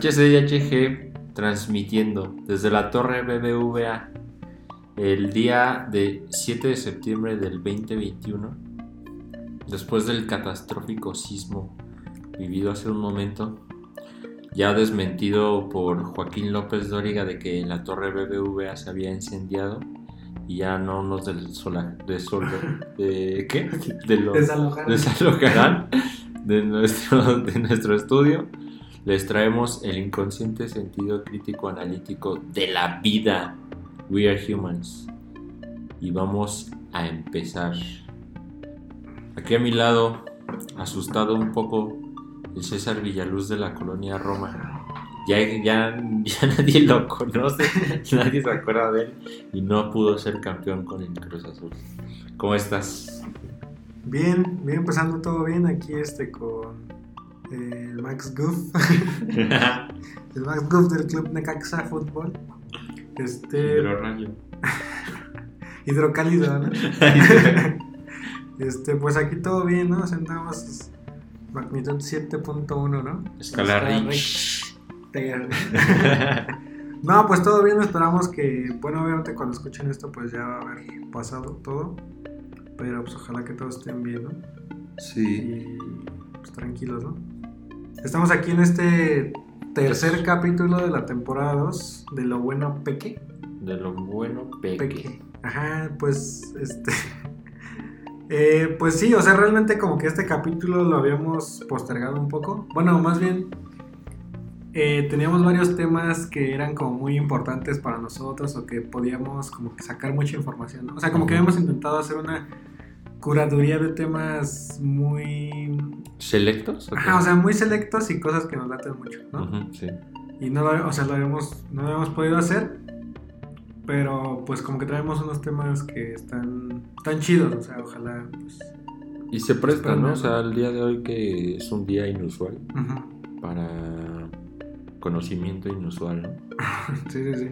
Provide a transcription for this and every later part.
HCIHG transmitiendo desde la torre BBVA el día de 7 de septiembre del 2021, después del catastrófico sismo vivido hace un momento, ya desmentido por Joaquín López Dóriga de que la torre BBVA se había incendiado y ya no nos del sola, de, sol, de, ¿qué? De lo, Desalojaron. desalojarán de nuestro, de nuestro estudio. Les traemos el inconsciente sentido crítico analítico de la vida. We are humans. Y vamos a empezar. Aquí a mi lado, asustado un poco, el César Villaluz de la colonia Roma. Ya, ya, ya nadie lo conoce, nadie se acuerda de él y no pudo ser campeón con el Cruz Azul. ¿Cómo estás? Bien, bien, empezando todo bien aquí este con el Max Goof, el Max Goof del Club Necaxa Fútbol. Este, Hidrorrayo. hidrocálido, ¿no? Este, pues aquí todo bien, ¿no? Sentamos magnitud 7.1, ¿no? Escala Rich. No, pues todo bien, esperamos que, bueno, obviamente cuando escuchen esto pues ya va a haber pasado todo, pero pues ojalá que todos estén bien, ¿no? Sí. Y pues tranquilos, ¿no? Estamos aquí en este tercer capítulo de la temporada 2 de Lo Bueno Peque. De lo bueno, peque. Peque. Ajá, pues este... eh, pues sí, o sea, realmente como que este capítulo lo habíamos postergado un poco. Bueno, más bien eh, teníamos varios temas que eran como muy importantes para nosotros o que podíamos como que sacar mucha información. ¿no? O sea, como que habíamos intentado hacer una curaduría de temas muy... ¿Selectos? Ajá, o sea, muy selectos y cosas que nos laten mucho, ¿no? Sí. Y no lo, o sea, lo habíamos, no lo habíamos podido hacer, pero pues como que traemos unos temas que están, están chidos, o sea, ojalá, pues... Y se presta, ¿no? O sea, el día de hoy que es un día inusual para conocimiento inusual, ¿no? Sí, sí, sí.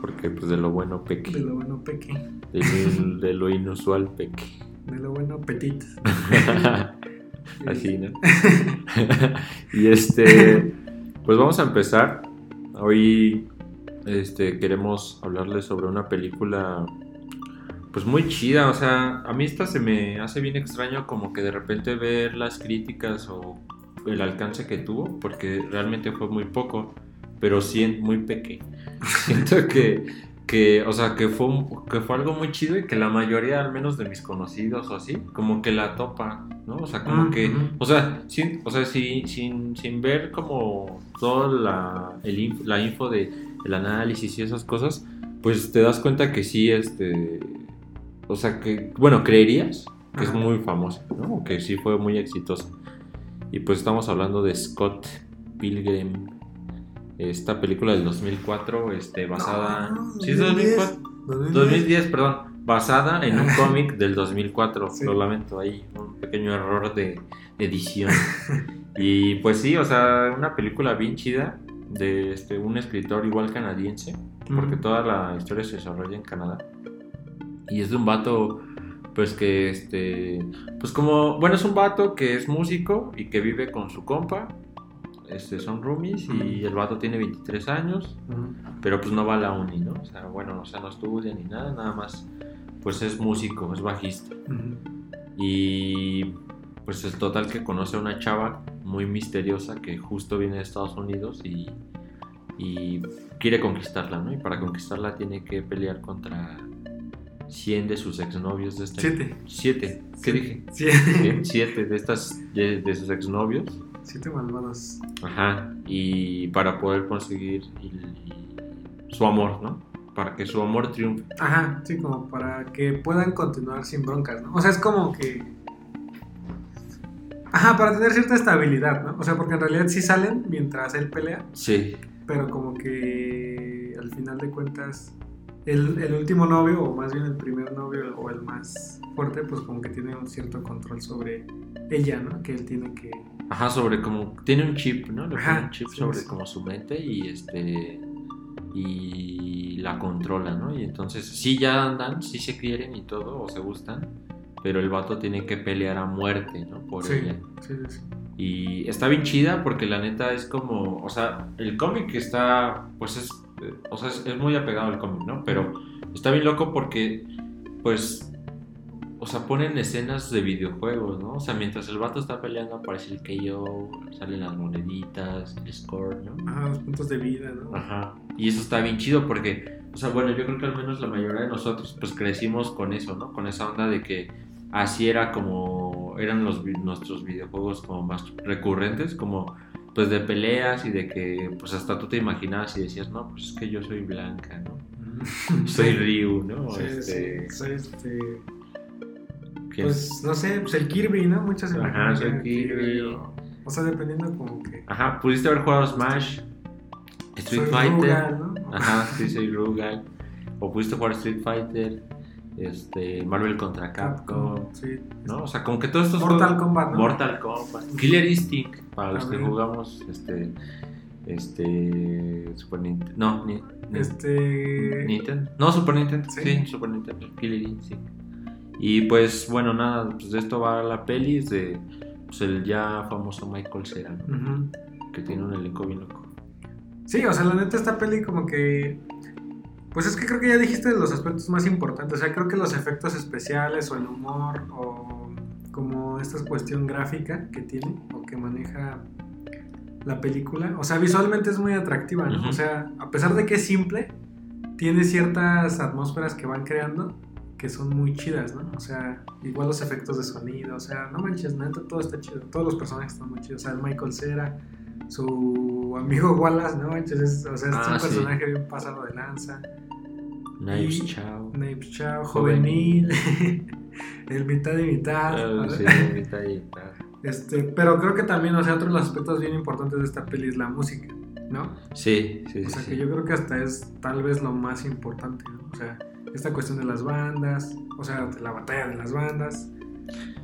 Porque pues de lo bueno De peque, lo bueno peque, de lo, de lo inusual peque. De lo bueno petit. Así, ¿no? y este, pues vamos a empezar. Hoy este, queremos hablarles sobre una película pues muy chida, o sea, a mí esta se me hace bien extraño como que de repente ver las críticas o el alcance que tuvo, porque realmente fue muy poco, pero sí muy pequeño. Siento que, que, o sea, que fue, que fue algo muy chido y que la mayoría, al menos de mis conocidos o así, como que la topa, ¿no? O sea, como Mm, que, o sea, sin, o sea, si- sin, sin ver como toda la, el la info de el análisis y esas cosas, pues te das cuenta que sí, este, o sea, que, bueno, creerías que es muy famoso, ¿no? Que sí fue muy exitoso. Y pues estamos hablando de Scott Pilgrim, esta película del 2004, este, basada... No, ¿Sí es 2004? 2010. 2010, perdón, basada en un cómic del 2004. Sí. Lo lamento, ahí un pequeño error de edición. y pues sí, o sea, una película bien chida de este, un escritor igual canadiense, porque Mm. toda la historia se desarrolla en Canadá. Y es de un vato, pues que este, pues como, bueno, es un vato que es músico y que vive con su compa. Este, son roomies y el vato tiene 23 años pero pues no va a la uni, ¿no? O sea, bueno, o sea, no estudia ni nada, nada más, pues es músico, es bajista. Y pues es total que conoce a una chava muy misteriosa que justo viene de Estados Unidos y, y quiere conquistarla, ¿no? Y para conquistarla tiene que pelear contra 100 de sus exnovios de esta... Siete. Siete. ¿Qué dije? Siete. Siete de estas, de, de sus exnovios. Siete malvados. Ajá, y para poder conseguir el- su amor, ¿no? Para que su amor triunfe. Ajá, sí, como para que puedan continuar sin broncas, ¿no? O sea, es como que. Ajá, para tener cierta estabilidad, ¿no? O sea, porque en realidad sí salen mientras él pelea, Sí, pero como que al final de cuentas, el, el último novio, o más bien el primer novio, o el más fuerte, pues como que tiene un cierto control sobre ella, ¿no? Que él tiene que. ajá, sobre como tiene un chip, ¿no? Le Ajá, un chip sí, sobre sí. como su mente y este y la controla, ¿no? Y entonces sí ya andan, sí se quieren y todo o se gustan, pero el vato tiene que pelear a muerte, ¿no? Por Sí, ella. sí, sí, sí. Y está bien chida porque la neta es como, o sea, el cómic está, pues es, eh, o sea, es, es muy apegado al cómic, ¿no? Pero está bien loco porque, pues, o sea, ponen escenas de videojuegos, ¿no? O sea, mientras el vato está peleando aparece el KO, salen las moneditas, el score, ¿no? Ajá, los puntos de vida, ¿no? Ajá. Y eso está bien chido porque, o sea, bueno, yo creo que al menos la mayoría de nosotros pues crecimos con eso, ¿no? Con esa onda de que así era como eran los nuestros videojuegos como más recurrentes, como pues de peleas y de que pues hasta tú te imaginabas y decías, no, pues es que yo soy Blanca, ¿no? Soy Ryu, ¿no? Sí, este, sí, soy este. ¿quién? Pues no sé, pues el Kirby, ¿no? Muchos se Ajá, soy Kirby. o, o sea, dependiendo como que. Ajá, pudiste haber jugado Smash, Street soy Fighter. Rugal, ¿no? Ajá, sí, soy Rugal. O pudiste jugar Street Fighter, este, Marvel contra Capcom, Sí. ¿no? O sea, como que todos estos Mortal juegos- Kombat, ¿no? Mortal Kombat, Killer Instinct, para los que jugamos, este, este, Super Nintendo, no, ni, Este. Nintendo, no, Super Nintendo, Sí. sí, Super Nintendo, Killer Instinct. Y pues, bueno, nada, pues de esto va la peli, es de, pues el ya famoso Michael Cera. Que tiene un elenco bien loco. Sí, o sea, la neta, esta peli como que. Pues es que creo que ya dijiste los aspectos más importantes. O sea, creo que los efectos especiales o el humor o como esta cuestión gráfica que tiene o que maneja la película. O sea, visualmente es muy atractiva, ¿no? O sea, a pesar de que es simple, tiene ciertas atmósferas que van creando que son muy chidas, ¿no? O sea, igual los efectos de sonido, o sea, no manches, neta, todo está chido. Todos los personajes están muy chidos. O sea, el Michael Cera, su amigo Wallace, ¿no manches? Es, o sea, es Ah, un sí. personaje bien pasado de lanza. Knives Chow. Nape Chow, Juvenil. el mitad y mitad. Ah, sí, mitad y mitad. Este, pero creo que también, o sea, otro de los aspectos bien importantes de esta peli es la música, ¿no? Sí, sí, O sea, sí. que yo creo que hasta es tal vez lo más importante, ¿no? O sea, esta cuestión de las bandas, o sea, de la batalla de las bandas.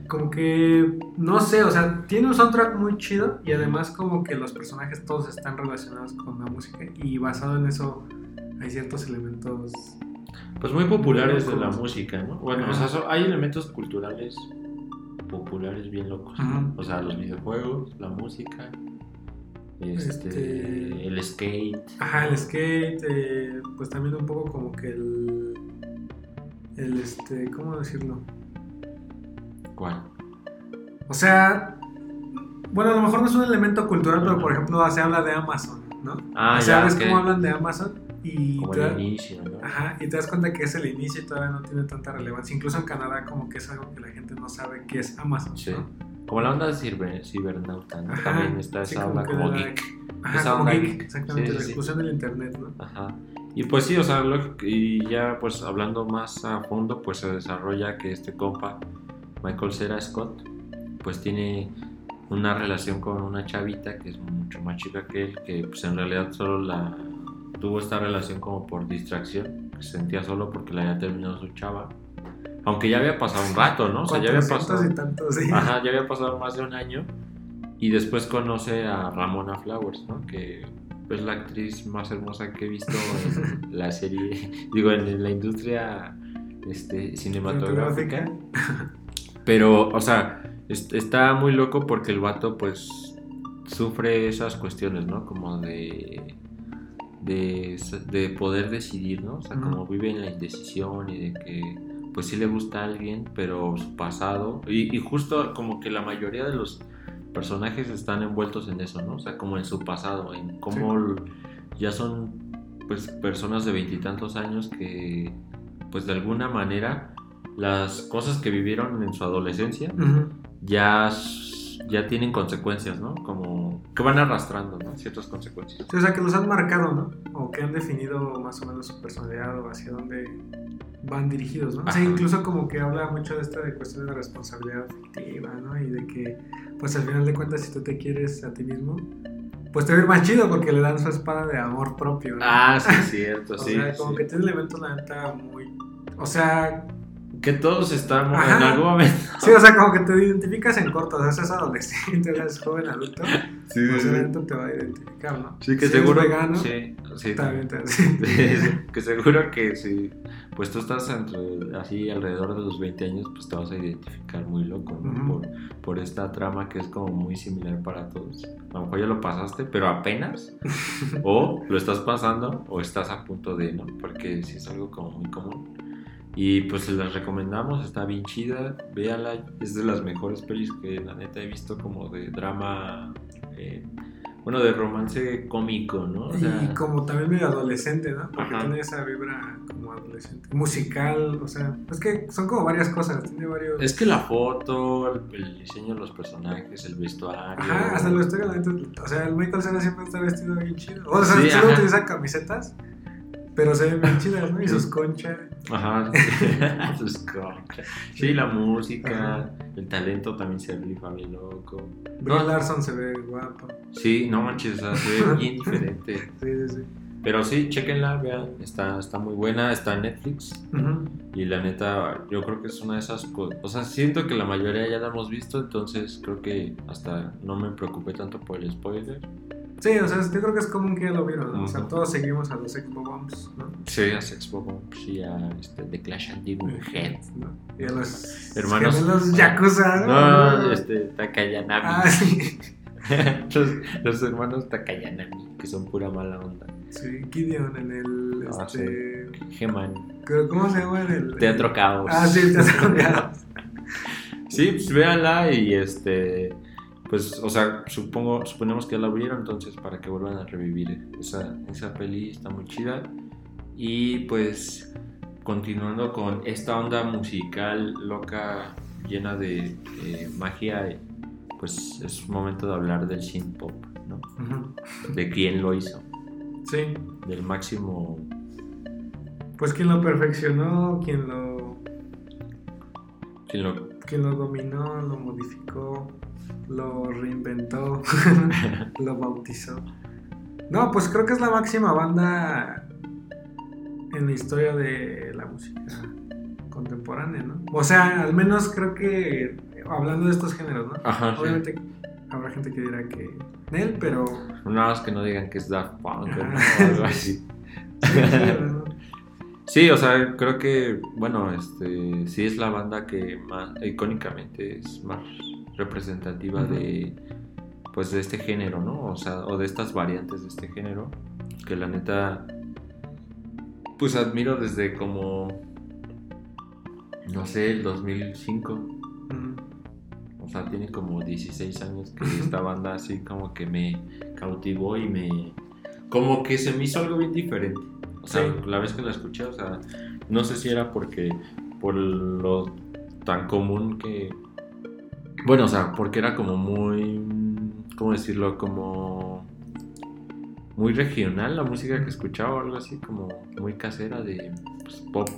Como que, no sé, o sea, tiene un soundtrack muy chido y además como que los personajes todos están relacionados con la música y basado en eso hay ciertos elementos... Pues muy populares de la música, ¿no? Bueno, o sea, hay elementos culturales populares bien locos. O sea, los videojuegos, la música, este, Este- el skate. Ajá, el skate, eh, pues también un poco como que el... El, este, ¿cómo decirlo? ¿Cuál? O sea, bueno, a lo mejor no es un elemento cultural, pero por ejemplo se habla de Amazon, ¿no? Ah, o sea, ya, ves cómo hablan de Amazon y Como te, el inicio, ¿no? ajá, y te das cuenta que es el inicio y todavía no tiene tanta relevancia. Incluso en Canadá como que es algo que la gente no sabe qué es Amazon, Sí. ¿no? Como la onda ciber, cibernauta, ¿no? Ajá, También está sí, esa como onda como de la- geek. Ajá, Esa como onda geek, geek. exactamente, Sí, la sí, sí. exclusión del internet, ¿no? Ajá. Y pues sí, o sea, lo- y ya pues hablando más a fondo, pues se desarrolla que este compa, Michael Cera Scott, pues tiene una relación con una chavita que es mucho más chica que él, que pues en realidad solo la tuvo esta relación como por distracción, que se sentía solo porque le había terminado su chava. Aunque ya había pasado un rato, ¿no? O sea, ya había 400 pasado. y tantos, sí. Ajá, ya había pasado más de un año. Y después conoce a Ramona Flowers, ¿no? Que es la actriz más hermosa que he visto en la serie, digo, en la industria este, cinematográfica. Pero, o sea, es- está muy loco porque el vato, pues, sufre esas cuestiones, ¿no? Como de. de, de poder decidir, ¿no? O sea, como vive en la indecisión y de que, pues, sí le gusta a alguien, pero su pasado. Y, y justo como que la mayoría de los personajes están envueltos en eso, ¿no? O sea, como en su pasado, en cómo ya son, pues, personas de veintitantos años que, pues, de alguna manera las cosas que vivieron en su adolescencia ya, ya tienen consecuencias, ¿no? Como que van arrastrando, ¿no? Ciertas consecuencias. Sí, o sea, que los han marcado, ¿no? O que han definido más o menos su personalidad o hacia dónde van dirigidos, ¿no? O sea, incluso como que habla mucho de esta de cuestión de responsabilidad afectiva, ¿no? Y de que, pues al final de cuentas, si tú te quieres a ti mismo, pues te va a ir más chido porque le dan su espada de amor propio, ¿no? Ah, sí, es cierto, o sí. sea, como sí. que tiene elementos, la neta, muy... O sea, Que todos estamos Ajá. en algún momento. sí, o sea, como que te identificas en corto, o sea, seas adolescente, eres joven, adulto, Sí, pues obviamente te va a identificar, ¿no? Sí, que Si eres seguro. vegano, Sí, sí. También, también. que seguro que si pues tú estás entre, así alrededor de los 20 años, pues te vas a identificar muy loco, ¿no? Ujú. por, por esta trama que es como muy similar para todos. A lo mejor ya lo pasaste, pero apenas. o lo estás pasando o estás a punto de, ¿no? Porque sí es algo como muy común. Y pues se las recomendamos, está bien chida, véala, es de las mejores pelis que la neta he visto como de drama, eh, bueno, de romance cómico, ¿no? O sea, y como también medio adolescente, ¿no? Porque Ajá. tiene esa vibra como adolescente. Musical, o sea, es que son como varias cosas, tiene varios... Es que la foto, el, el diseño de los personajes, el vestuario. Ajá, hasta lo estoy la neta, O sea, el Michael Cera siempre está vestido bien chido. O sea, Sí, solo utiliza camisetas, pero se ven bien chidas, ¿no? Y sus conchas. Ajá. Sus conchas. Sí, la música, Ajá. el talento también se rifa bien loco. Brie No. Larson se ve guapo. Sí, no manches, o sea, se ve bien diferente. Sí, sí, sí. Pero sí, chequenla, vean, está, está muy buena, está en Netflix. Y la neta, yo creo que es una de esas cosas. O sea, siento que la mayoría ya la hemos visto, entonces creo que hasta no me preocupé tanto por el spoiler. Sí, o sea, yo creo que es común que ya lo vieron, ¿no? O sea, todos seguimos a los Expo Bombs, ¿no? Sí, a Sex Bombs y a este, The Clash and Demon Head. ¿no? Y a los Hermanos- gemelos Yakuza, No, este, Takayanami. Ah, sí. los, los hermanos Takayanami, que son pura mala onda. Sí, Gideon en el. Ah, Este, Geman. creo- ¿Cómo se llama? En el. Teatro Caos. Ah, sí, Teatro Caos. Sí, pues véanla y este. Pues, o sea, supongo, suponemos que ya la vieron, entonces para que vuelvan a revivir esa, esa peli está muy chida. Y pues, continuando con esta onda musical loca, llena de eh, magia, pues es momento de hablar del synth pop, ¿no? De quién lo hizo, Sí, del máximo. Pues quien lo perfeccionó, quien lo, quién lo quien lo dominó, lo modificó, lo reinventó, lo bautizó. No, pues creo que es la máxima banda en la historia de la música contemporánea, ¿no? O sea, al menos creo que hablando de estos géneros, ¿no? Ajá, sí. Obviamente habrá gente que dirá que él, pero Nada más que no digan que es Daft Punk o algo así. sí, ¿no? Sí, o sea, creo que, bueno, este, sí es la banda que más, icónicamente es más representativa de, pues, de este género, ¿no? O sea, o de estas variantes de este género, que la neta, pues admiro desde como, no sé, el 2005, Ujú. o sea, tiene como 16 años que esta banda así como que me cautivó y me, como que se me hizo algo bien diferente. O sea, Sí. la vez que la escuché, o sea, no sé si era porque por lo tan común que bueno, o sea, porque era como muy ¿cómo decirlo? como muy regional la música que escuchaba algo así, como muy casera de pues, pop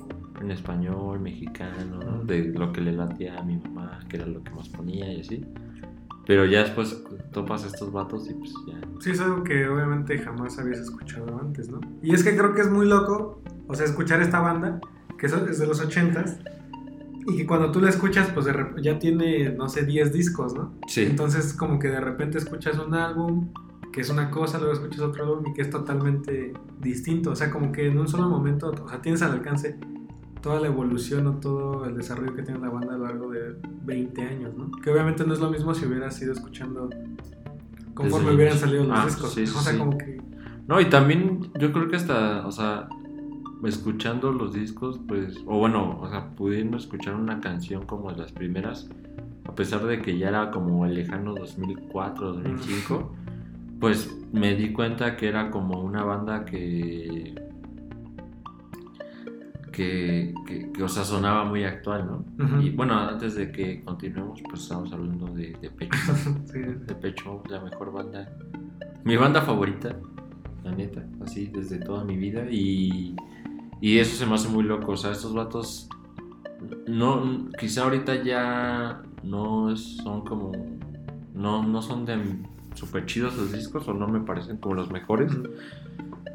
en español, mexicano, ¿no? De lo que le latía a mi mamá, que era lo que más ponía y así. Pero ya después topas estos vatos y pues ya. Sí, es algo que obviamente jamás habías escuchado antes, ¿no? Y es que creo que es muy loco, o sea, escuchar esta banda, que es es de los ochentas, y que cuando tú la escuchas, pues de rep- ya tiene, no sé, 10 discos, ¿no? Sí. Entonces como que de repente escuchas un álbum, que es una cosa, luego escuchas otro álbum y que es totalmente distinto, o sea, como que en un solo momento, o sea, tienes al alcance toda la evolución o todo el desarrollo que tiene la banda a lo largo de 20 años, ¿no? Que obviamente no es lo mismo si hubieras ido escuchando conforme hubieran salido los Ah, discos. sí, sí, o sea, sí. como que No, y también yo creo que hasta, o sea, escuchando los discos, pues, o bueno, o sea, pudiendo escuchar una canción como las primeras, a pesar de que ya era como el lejano 2004, 2005, pues me di cuenta que era como una banda que... Que, que, que, o sea, sonaba muy actual, ¿no? Y bueno, antes de que continuemos, pues estamos hablando de, de Pecho. sí, de Pecho, la mejor banda. Mi banda favorita, la neta, así desde toda mi vida. Y, y eso se me hace muy loco. O sea, estos vatos, no, quizá ahorita ya no son como, no, no son de super chidos los discos o no me parecen como los mejores.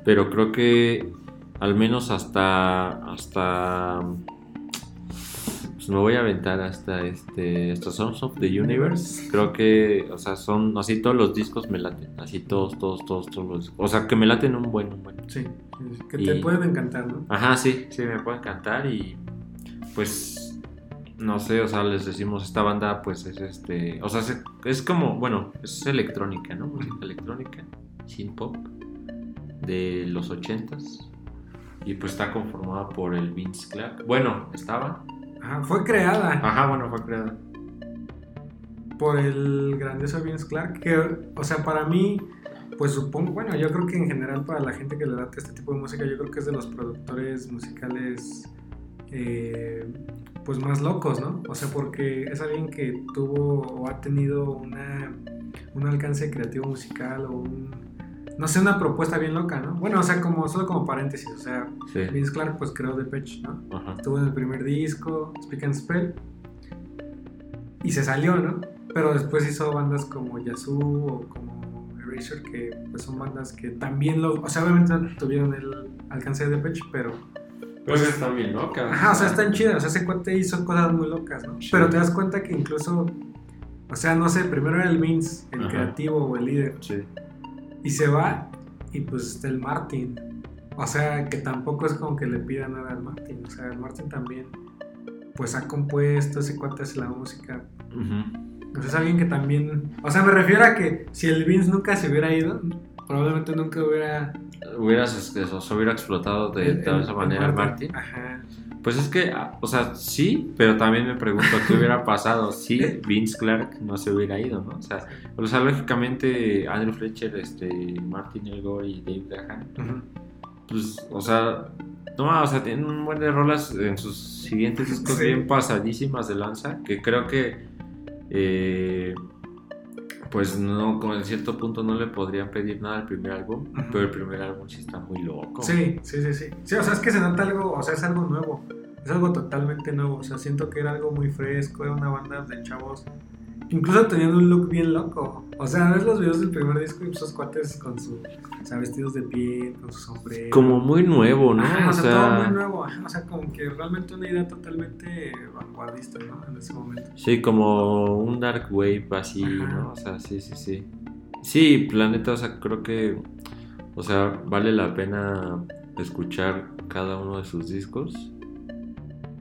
Pero creo que al menos hasta, hasta pues me voy a aventar hasta este estos Songs of the Universe. Creo que, o sea, son así todos los discos me laten, así todos, todos, todos, todos los, o sea, que me laten un buen, un buen. Sí, que te Y- pueden encantar, ¿no? Ajá, sí, sí, me puede encantar y pues no sé, o sea, les decimos esta banda pues es este, o sea, se- es como, bueno, es electrónica, ¿no? Música electrónica, synth pop de los ochentas y pues está conformada por el Vince Clark. Bueno, estaba. Ajá, fue creada Ajá, bueno, fue creada. por el grandioso Vince Clark, que, o sea, para mí, pues supongo, bueno, yo creo que en general para la gente que le late este tipo de música, yo creo que es de los productores musicales, eh, pues más locos, ¿no? O sea, porque es alguien que tuvo o ha tenido una, un alcance creativo musical o un, no sé, una propuesta bien loca, ¿no? Bueno, o sea, como, solo como paréntesis, o sea, Sí. Vince Clark pues creó Depeche, ¿no? Ajá. Estuvo en el primer disco, Speak and Spell. Y se salió, ¿no? Pero después hizo bandas como Yazoo o como Erasure, que pues son bandas que también lo. O sea, obviamente tuvieron el alcance de Depeche, pero. Pues está bien loca. Ajá, o sea, están chidas. O sea, ese cuate hizo cosas muy locas, ¿no? Sí. Pero te das cuenta que incluso. O sea, no sé, primero era el Vince, el Ajá. creativo o el líder. Sí. Y se va, y pues está el Martin. O sea, que tampoco es como que le pida nada al Martin. O sea, el Martin también, pues ha compuesto, ese cuate hace la música. Ujú. O sea, es alguien que también. O sea, me refiero a que si el Vince nunca se hubiera ido, probablemente nunca hubiera. Hubieras, este, o sea, hubiera explotado de, el- de el- esa el manera Martin. Ajá. Pues es que, ah, o sea, sí, pero también me pregunto qué hubiera pasado si Vince Clark no se hubiera ido, ¿no? O sea, o sea lógicamente Andrew Fletcher, este, Martin Elgore y Dave Gahan, Ujú. pues, o sea, no, o sea, tienen un buen de rolas en sus siguientes discos Sí. bien pasadísimas de lanza, que creo que, eh, pues no, con cierto punto no le podrían pedir nada al primer álbum, pero el primer álbum sí está muy loco. Sí, sí, sí, sí. Sí, o sea, es que se nota algo, o sea, es algo nuevo. Es algo totalmente nuevo. O sea, siento que era algo muy fresco, era una banda de chavos. Incluso tenían un look bien loco. O sea, ves los videos del primer disco y esos cuates con su, o sea, vestidos de piel, con su sombrero. Como muy nuevo, ¿no? Ajá, o o sea, sea, todo muy nuevo. Ajá, o sea, como que realmente una idea totalmente vanguardista, ¿no? En ese momento. Sí, como un dark wave así, Ajá. ¿no? O sea, sí, sí, sí. Sí, Planeta, o sea, creo que, o sea, vale la pena escuchar cada uno de sus discos.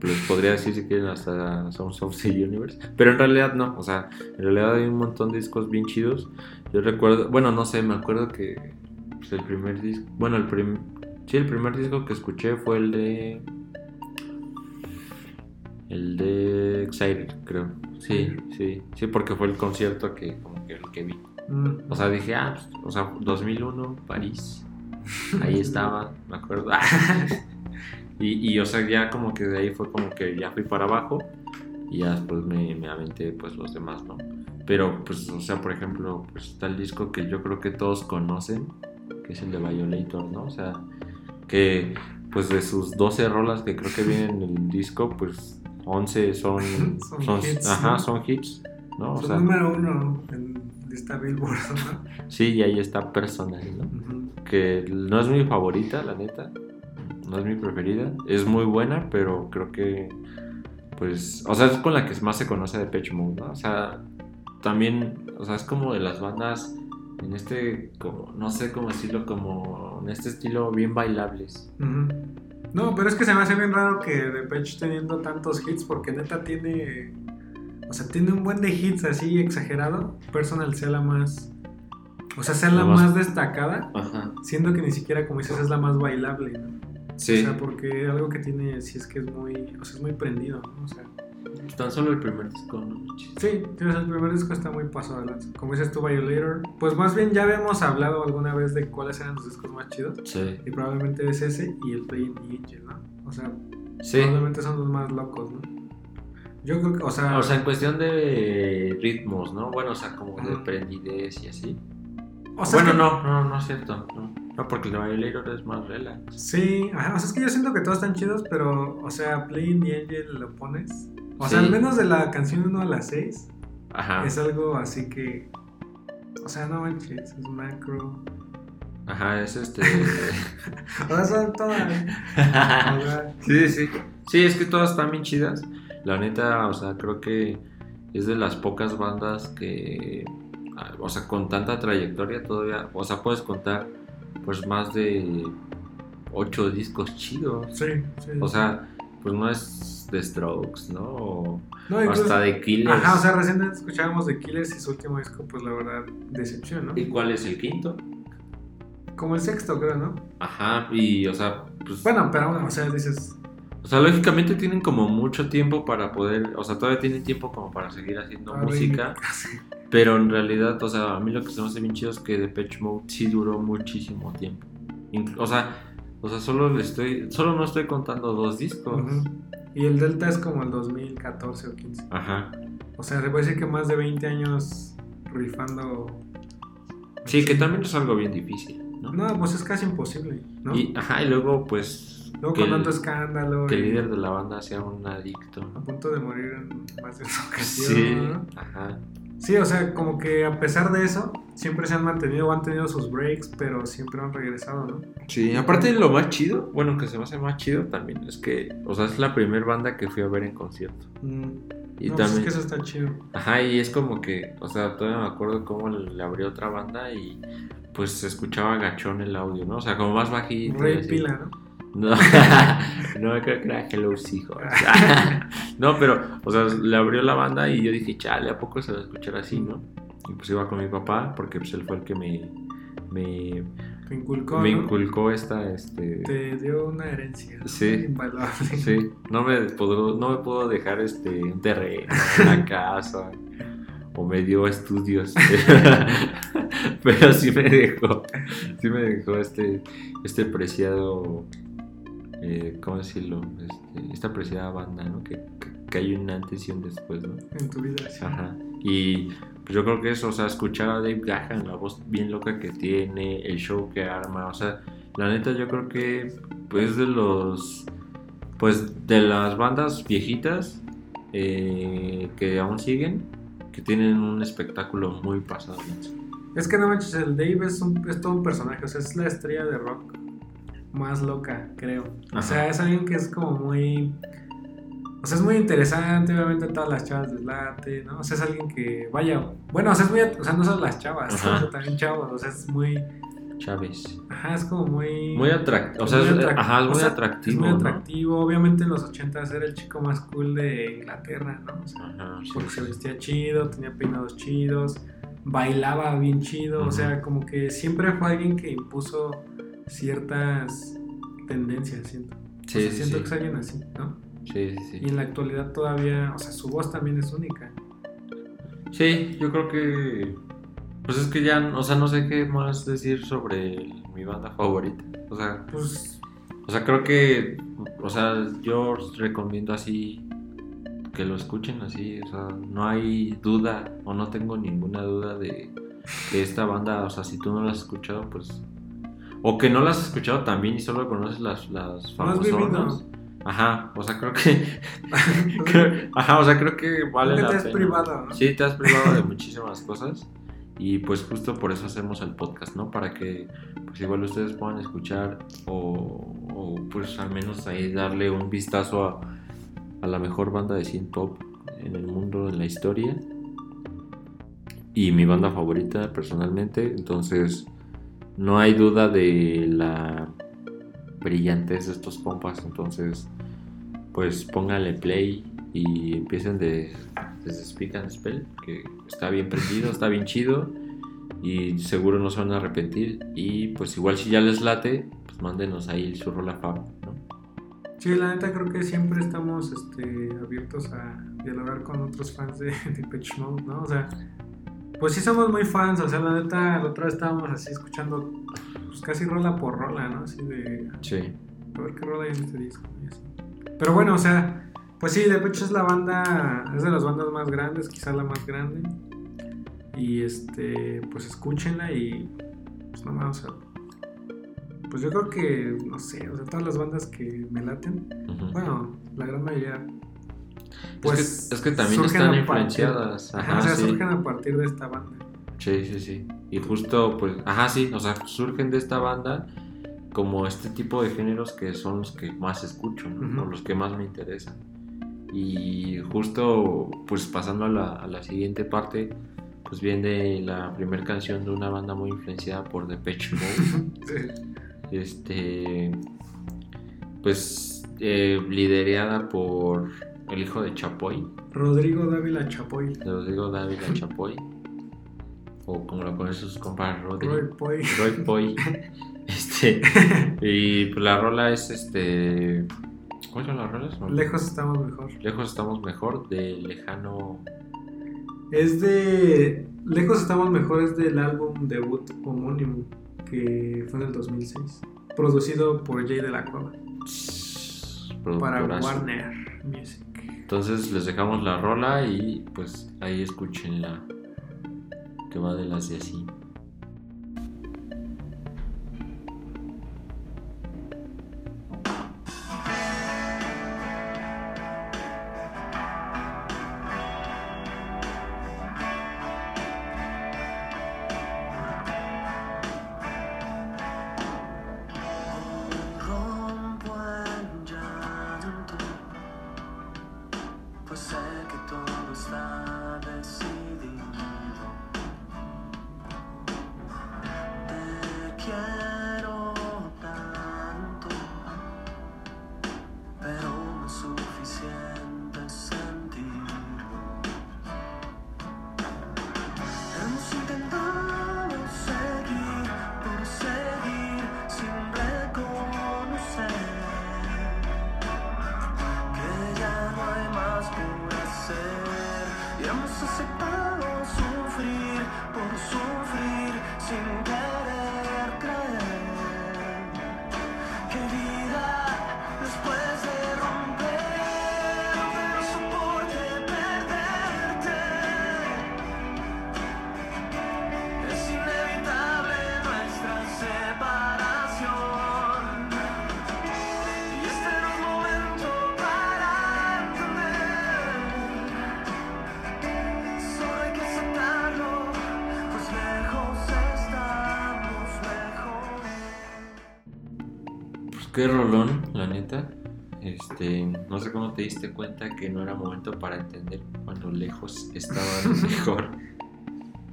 Les podría decir si quieren hasta Sounds of the Universe, pero en realidad no, o sea, en realidad hay un montón de discos bien chidos. Yo recuerdo, bueno, no sé, me acuerdo que pues, el primer disco, bueno, el prim, sí, el primer disco que escuché fue el de el de Excited, creo. Sí, sí, sí, porque fue el concierto que como que el que vi. Mm. O sea, dije, ah, pues, o sea, 2001, París. Ahí estaba, me acuerdo. y, y, o sea, ya como que de ahí fue como que ya fui para abajo y ya después me, me aventé pues los demás, ¿no? Pero pues, o sea, por ejemplo, pues está el disco que yo creo que todos conocen, que es el de Violator, ¿no? O sea, que pues de sus 12 rolas que creo que vienen en el disco, pues 11 son, Son son, hits, ajá, ¿no? son hits, ¿no? O Son sea, número uno en lista Billboard, ¿no? sí, y ahí está personal, ¿no? Ujú. que no es mi favorita, la neta. No es mi preferida. Es muy buena, pero creo que, pues, o sea, es con la que más se conoce de Pitch Mode, ¿no? O sea, también, o sea, es como de las bandas en este, como, no sé cómo decirlo, como en este estilo bien bailables. No, pero es que se me hace bien raro que Depeche teniendo tantos hits, porque neta tiene. O sea, tiene un buen de hits así exagerado. Personal sea la más. O sea, sea la, La más- más... destacada, Ajá. siendo que ni siquiera, como dices, es la más bailable. ¿no? Sí. O sea, porque algo que tiene, sí es que es muy. O sea, es muy prendido, ¿no? O sea, Tan solo el primer disco, ¿no? sí, el primer disco está muy pasado de lanza. Como dices tú, Violator. Pues más bien ya habíamos hablado alguna vez de cuáles eran los discos más chidos. Sí. Y probablemente es ese y el Play in the Angel, ¿no? O sea, Sí. Probablemente son los más locos, ¿no? Yo creo que, o sea, O sea, en cuestión de ritmos, ¿no? Bueno, o sea, como de prendidez y así. o sea, bueno, que- no, no, no es cierto. No, no porque el Violator es más relax. Sí, ajá, o sea, es que yo siento que todos están chidos, pero, o sea, Play in the Angel lo pones. O sea, al menos de la canción 1 a la 6 Ajá. es algo así que, o sea, no manches, es macro. Ajá, es este. O sea, son todas. sí, sí. Sí, es que todas están bien chidas. La neta, o sea, creo que es de las pocas bandas que, o sea, con tanta trayectoria todavía, o sea, puedes contar pues más de ocho discos chidos. Sí, sí. O sea, pues no es de Strokes, ¿no? O No, incluso- hasta de Killers. Ajá, o sea, recién escuchábamos de Killers y su último disco, pues la verdad, decepción, ¿no? ¿Y cuál es el quinto? Como el sexto, creo, ¿no? Ajá, y o sea, pues... Bueno, pero aún, o sea, dices, O sea, lógicamente tienen como mucho tiempo para poder, o sea, todavía tienen tiempo como para seguir haciendo música, sí. pero en realidad, o sea, a mí lo que se me hace bien chido es que Depeche Mode sí duró muchísimo tiempo. O sea, o sea, solo le estoy, solo no estoy contando dos discos. Y el Delta es como el 2014 o 15. Ajá. O sea, se puede decir que más de 20 años rifando. Sí, que también es algo bien difícil, ¿no? No, pues es casi imposible, ¿no? Y, ajá, y luego, pues, Luego que, con el, tanto escándalo. que el líder de la banda sea un adicto, A punto de morir en más de una ocasión. Sí, ¿no? ajá. Sí, o sea, como que a pesar de eso, siempre se han mantenido o han tenido sus breaks, pero siempre han regresado, ¿no? Sí, aparte de lo más chido, bueno, que se me hace más chido también, es que, o sea, es la primera banda que fui a ver en concierto. Mm, Y no, pues también, es que eso está chido. ajá, y es como que, o sea, todavía me acuerdo cómo le abrió otra banda y pues se escuchaba gachón el audio, ¿no? O sea, como más bajito. Rey. Pila, ¿no? No, no creo que era Hello Hijos. no, pero, o sea, le abrió la banda y yo dije, chale, ¿a poco se va a escuchar así, no? Y pues iba con mi papá, porque pues él fue el que me, me, Te inculcó, me ¿no? inculcó esta, este... Te dio una herencia. Sí. Invaluable. Sí, no me pudo, no me pudo dejar este, un terreno, una casa, o me dio estudios. Pero sí me dejó, sí me dejó este, este preciado, eh, ¿cómo decirlo? Este, esta preciada banda, ¿no? Que, que, que hay un antes y un después, ¿no? En tu vida, sí. Ajá. Y pues yo creo que eso, o sea, escuchar a Dave Gahan, la voz bien loca que tiene, el show que arma, o sea, la neta yo creo que pues de los, pues de las bandas viejitas eh, que aún siguen, que tienen un espectáculo muy pasado. Es que no manches, el Dave es, un, es todo un personaje, o sea, es la estrella de rock más loca, creo. O sea, es alguien que es como muy... O sea, es muy interesante, obviamente todas las chavas les late, ¿no? O sea, es alguien que, vaya, bueno, o sea, es muy, o sea, no son las chavas, o sea, también chavos, o sea, es muy, Chávez. ajá, es como muy... Muy atractivo, o sea, muy es, ajá, es o muy sea, atractivo. Es muy ¿no? atractivo, obviamente en los 80 era el chico más cool de Inglaterra, ¿no? O sea, Ajá, sí, porque se vestía chido, tenía peinados chidos, bailaba bien chido, o sea, como que siempre fue alguien que impuso ciertas tendencias, siento. O Sí, sea, sí, siento sí. que es alguien así, ¿no? Sí, sí, sí. Y en la actualidad todavía, o sea, su voz también es única. Sí, yo creo que. Pues es que ya, o sea, no sé qué más decir sobre mi banda favorita. O sea, Pues, o sea, creo que. O sea, yo recomiendo así. Que lo escuchen así. O sea, no hay duda, o no tengo ninguna duda de que esta banda, o sea, si tú no la has escuchado, pues. O que no la has escuchado también y solo conoces las, las famosonas. Ajá, o sea, creo que. creo- ajá, o sea, creo que vale Creo que la te has pena. privado, ¿no? Sí, te has privado de muchísimas cosas. Y pues justo por eso hacemos el podcast, ¿no? Para que pues igual ustedes puedan escuchar o, o, pues al menos ahí darle un vistazo a, a la mejor banda de synth pop en el mundo, en la historia. Y mi banda favorita personalmente. Entonces no hay duda de la brillantez de estos compas. Entonces pues pónganle play y empiecen de, desde Speak and Spell, que está bien prendido, está bien chido y seguro no se van a arrepentir. Y pues igual si ya les late, pues mándenos ahí su rola fab, ¿no? sí, la neta creo que siempre estamos este, abiertos a dialogar con otros fans de Depeche Mode, ¿no? O sea, pues sí somos muy fans, o sea, la neta, la otra vez estábamos así escuchando, pues casi rola por rola, ¿no? Así de, Sí. a ver qué rola hay en este disco. Pero bueno, o sea, pues sí, Depeche es la banda, es de las bandas más grandes, quizá la más grande. Y este, pues escúchenla y pues nada más, o sea, pues yo creo que, no sé, o sea, todas las bandas que me laten, bueno, la gran mayoría, es, pues que, es que también están partir- influenciadas. Ajá, o sea, sí. surgen a partir de esta banda. Sí, sí, sí. Y justo, pues, ajá, sí, o sea, surgen de esta banda como este tipo de géneros que son los que más escucho, ¿no? Ujú. O los que más me interesan. Y justo, pues pasando a la, a la siguiente parte, pues viene la primera canción de una banda muy influenciada por Depeche Mode. este, pues eh, liderada por el hijo de Chapoy, Rodrigo Dávila Chapoy. Rodrigo Dávila Chapoy, o como lo conocen sus compas, Rodri, Roy Poy. Roy Poy. Este, y pues la rola es este. ¿Cuáles son las rolas? Lejos estamos mejor. Lejos estamos mejor, de lejano. Es de. Lejos estamos mejor es del álbum debut homónimo que fue en el 2006. Producido por Jay de la Cueva. Para. Warner Music. Entonces les dejamos la rola y pues ahí escúchenla. Que va de las de así. Qué rolón, la neta. Este, no sé cómo te diste cuenta que no era momento para entender cuando lejos estaban mejor.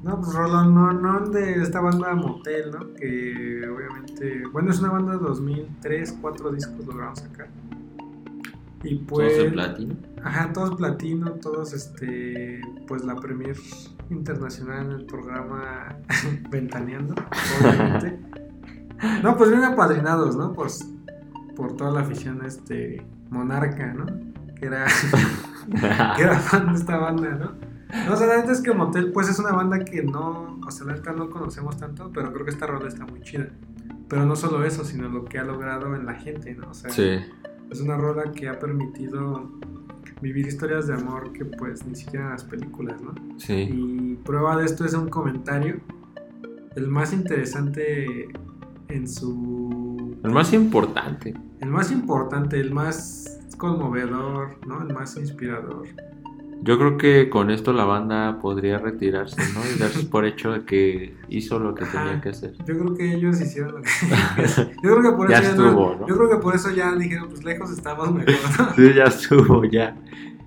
No, pues Roland, no, no de esta banda Motel, ¿no? Que obviamente, bueno, es una banda de 2003, cuatro discos lograron sacar. Y pues, Todos en platino. ajá, todos platino, todos, este, pues la premier internacional en el programa Ventaneando, obviamente. No, pues bien apadrinados, ¿no? Pues por toda la afición, este, monarca, ¿no? Que era, que era fan de esta banda, ¿no? No, o sea, la neta es que Motel, pues es una banda que no, o sea, la neta no conocemos tanto, pero creo que esta rola está muy chida. Pero no solo eso, sino lo que ha logrado en la gente, ¿no? O sea, Sí, es una rola que ha permitido vivir historias de amor que pues ni siquiera en las películas, ¿no? sí. Y prueba de esto es un comentario, el más interesante en su... El más importante. El más importante, el más conmovedor, ¿no? El más inspirador. Yo creo que con esto la banda podría retirarse, ¿no? Y darse por hecho de que hizo lo que Ajá. tenía que hacer. Yo creo que ellos hicieron lo que Yo creo que por Ya eso no- estuvo, ¿no? Yo creo que por eso ya dijeron, pues lejos estamos mejor, ¿no? Sí, ya estuvo, ya.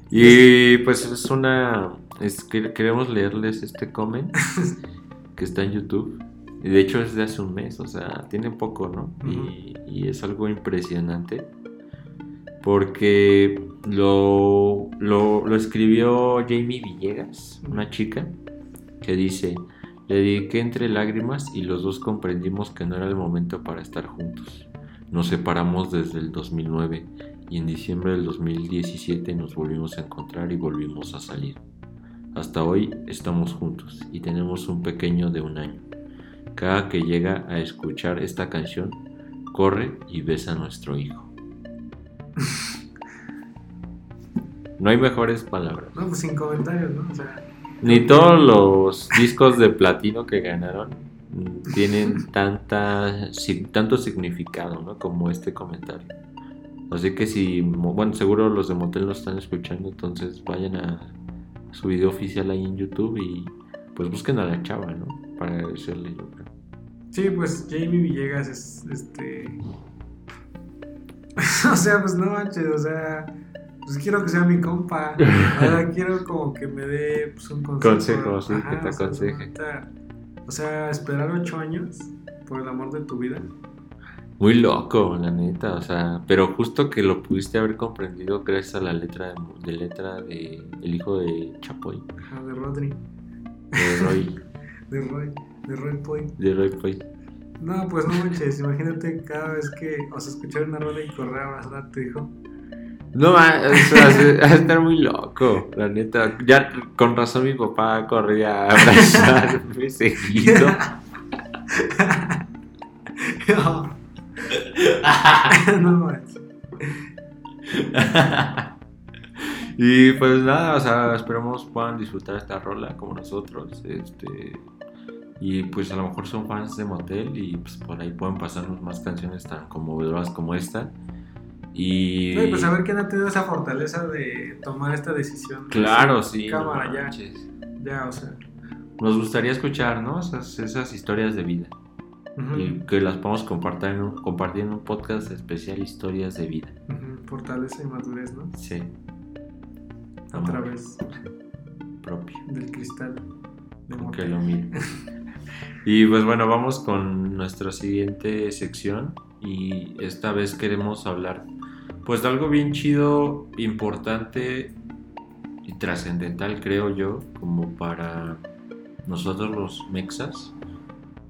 Y pues es una... Es que queremos leerles este comment que está en YouTube. De hecho es de hace un mes, o sea, tiene poco, ¿no? y, y es algo impresionante. Porque lo, lo, lo escribió Jamie Villegas, una chica, que dice, le dediqué entre lágrimas y los dos comprendimos que no era el momento para estar juntos. Nos separamos desde el 2009 y en diciembre del 2017 nos volvimos a encontrar y volvimos a salir. Hasta hoy estamos juntos y tenemos un pequeño de un año. Cada que llega a escuchar esta canción, corre y besa a nuestro hijo. No hay mejores palabras. No, pues sin comentarios, ¿no? O sea, Ni todos los discos de platino que ganaron tienen tanta, tanto significado, ¿no? Como este comentario. Así que si, bueno, seguro los de Motel lo están escuchando, entonces vayan a su video oficial ahí en YouTube y pues busquen a la chava, ¿no? Para agradecerle, yo creo. Sí, pues Jamie Villegas es este. o sea, pues no manches, o sea. pues quiero que sea mi compa. Quiero como que me dé pues, un consejo. Consejo, sí, que te o sea, aconseje. O sea, esperar ocho años por el amor de tu vida. Muy loco, la neta, o sea, pero justo que lo pudiste haber comprendido gracias a la letra de, de letra de el hijo de Chapoy, Ajá, de Rodri, de Roy, de Roy, de Roy Point. de Roy Poy. No, pues no manches, imagínate cada vez que, o sea, escuchar una rola y correr a abrazar a tu hijo. No, ma- o sea, se- va a estar muy loco, la neta. Ya con razón mi papá corría a abrazarme seguido. no, no y pues nada, o sea, esperamos puedan disfrutar esta rola como nosotros. Este, y pues a lo mejor son fans de Motel y pues por ahí pueden pasarnos más canciones tan conmovedoras como esta. Y pues a ver quién ha tenido esa fortaleza de tomar esta decisión. claro, sí. no Cámara, ya. Ya, o sea. Nos gustaría escuchar, ¿no? Esas, esas historias de vida. Y que las podamos compartir en, un, compartir en un podcast especial Historias de vida. Fortaleza y madurez, ¿no? Sí. A Amor través propio. del cristal. de Con que lo mire. y pues bueno, vamos con nuestra siguiente sección. Y esta vez queremos hablar pues de algo bien chido, importante y trascendental, creo yo, como para nosotros los mexas.